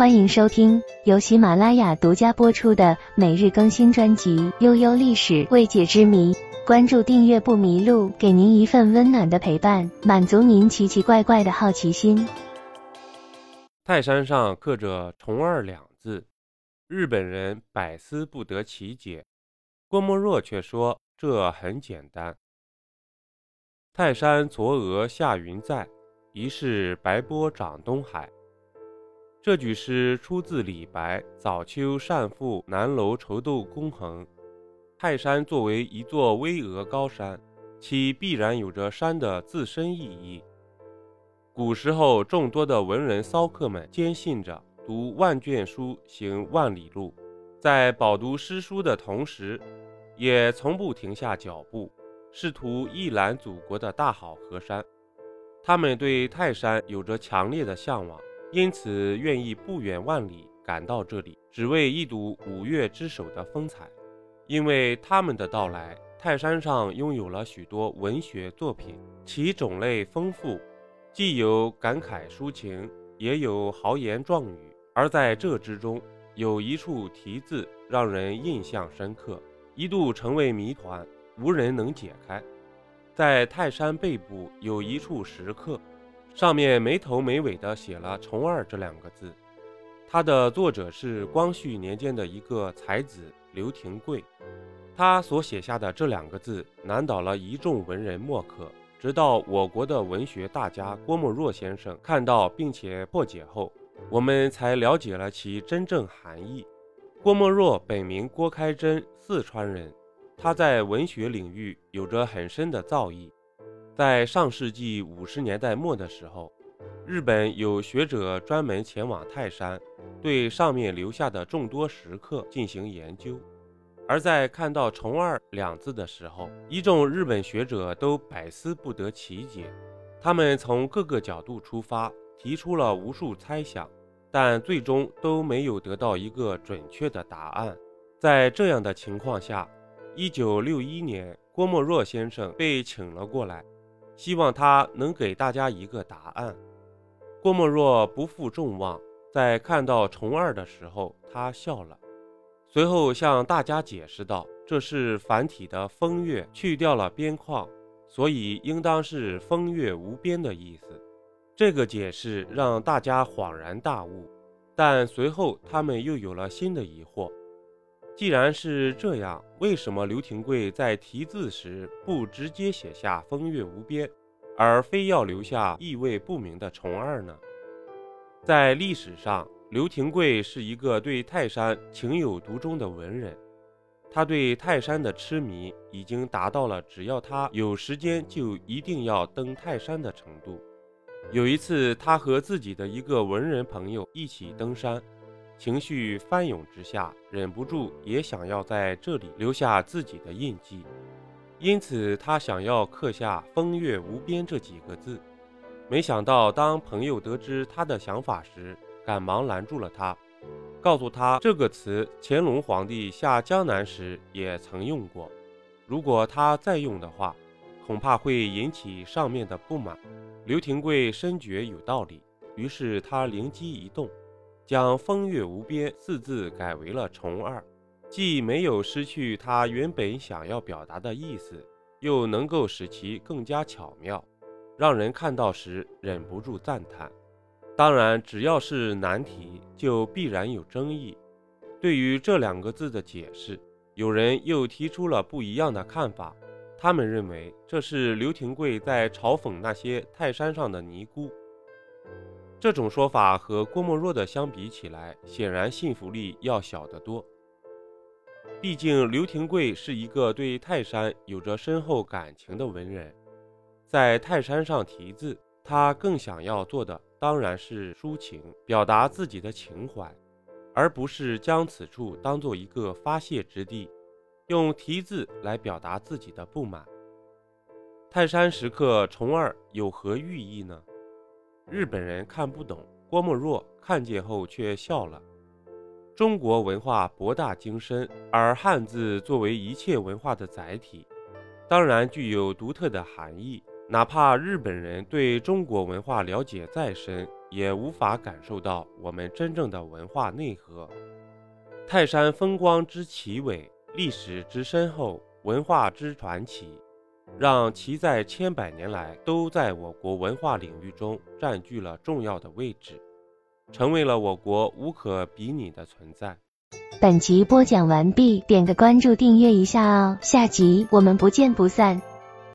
欢迎收听由喜马拉雅独家播出的每日更新专辑《悠悠历史未解之谜》。关注订阅不迷路，给您一份温暖的陪伴，满足您奇奇怪怪的好奇心。泰山上刻着“重二”两字，日本人百思不得其解。郭沫若却说这很简单。泰山嵯峨下云在，疑是白波涨东海。这句诗出自李白《早秋善赋南楼愁斗公衡》。泰山作为一座巍峨高山，其必然有着山的自身意义。古时候，众多的文人骚客们坚信着“读万卷书，行万里路”，在饱读诗书的同时，也从不停下脚步，试图一览祖国的大好河山。他们对泰山有着强烈的向往，因此愿意不远万里赶到这里，只为一睹五岳之首的风采。因为他们的到来，泰山上拥有了许多文学作品，其种类丰富。既有感慨抒情，也有豪言壮语，而在这之中，有一处题字让人印象深刻，一度成为谜团，无人能解开。在泰山背部有一处石刻，上面没头没尾地写了“重二”这两个字，它的作者是光绪年间的一个才子刘廷贵，他所写下的这两个字难倒了一众文人墨客。直到我国的文学大家郭沫若先生看到并且破解后，我们才了解了其真正含义。郭沫若本名郭开珍，四川人。他在文学领域有着很深的造诣。在上世纪五十年代末的时候，日本有学者专门前往泰山，对上面留下的众多石刻进行研究。而在看到“重二”两字的时候，一众日本学者都百思不得其解。他们从各个角度出发，提出了无数猜想，但最终都没有得到一个准确的答案。在这样的情况下，一九六一年，郭沫若先生被请了过来，希望他能给大家一个答案。郭沫若不负众望，在看到“虫二”的时候，他笑了。随后向大家解释道：“这是繁体的‘风月’去掉了边框，所以应当是‘风月无边’的意思。”这个解释让大家恍然大悟。但随后他们又有了新的疑惑：既然是这样，为什么刘廷贵在题字时不直接写下‘风月无边’，而非要留下意味不明的‘重二’呢？在历史上。刘廷贵是一个对泰山情有独钟的文人，他对泰山的痴迷已经达到了只要他有时间就一定要登泰山的程度。有一次，他和自己的一个文人朋友一起登山，情绪翻涌之下，忍不住也想要在这里留下自己的印记，因此他想要刻下“风月无边”这几个字。没想到，当朋友得知他的想法时，赶忙拦住了他，告诉他这个词乾隆皇帝下江南时也曾用过，如果他再用的话，恐怕会引起上面的不满。刘廷贵深觉有道理，于是他灵机一动，将“风月无边”四字改为了“重二”，既没有失去他原本想要表达的意思，又能够使其更加巧妙，让人看到时忍不住赞叹。当然，只要是难题，就必然有争议。对于这两个字的解释，有人又提出了不一样的看法。他们认为这是刘廷贵在嘲讽那些泰山上的尼姑。这种说法和郭沫若的相比起来，显然信服力要小得多。毕竟刘廷贵是一个对泰山有着深厚感情的文人，在泰山上题字，他更想要做的。当然是抒情，表达自己的情怀，而不是将此处当做一个发泄之地，用题字来表达自己的不满。泰山石刻重二有何寓意呢？日本人看不懂，郭沫若看见后却笑了。中国文化博大精深，而汉字作为一切文化的载体，当然具有独特的含义。哪怕日本人对中国文化了解再深，也无法感受到我们真正的文化内核。泰山风光之奇伟，历史之深厚，文化之传奇，让其在千百年来都在我国文化领域中占据了重要的位置，成为了我国无可比拟的存在。本集播讲完毕，点个关注，订阅一下哦，下集我们不见不散。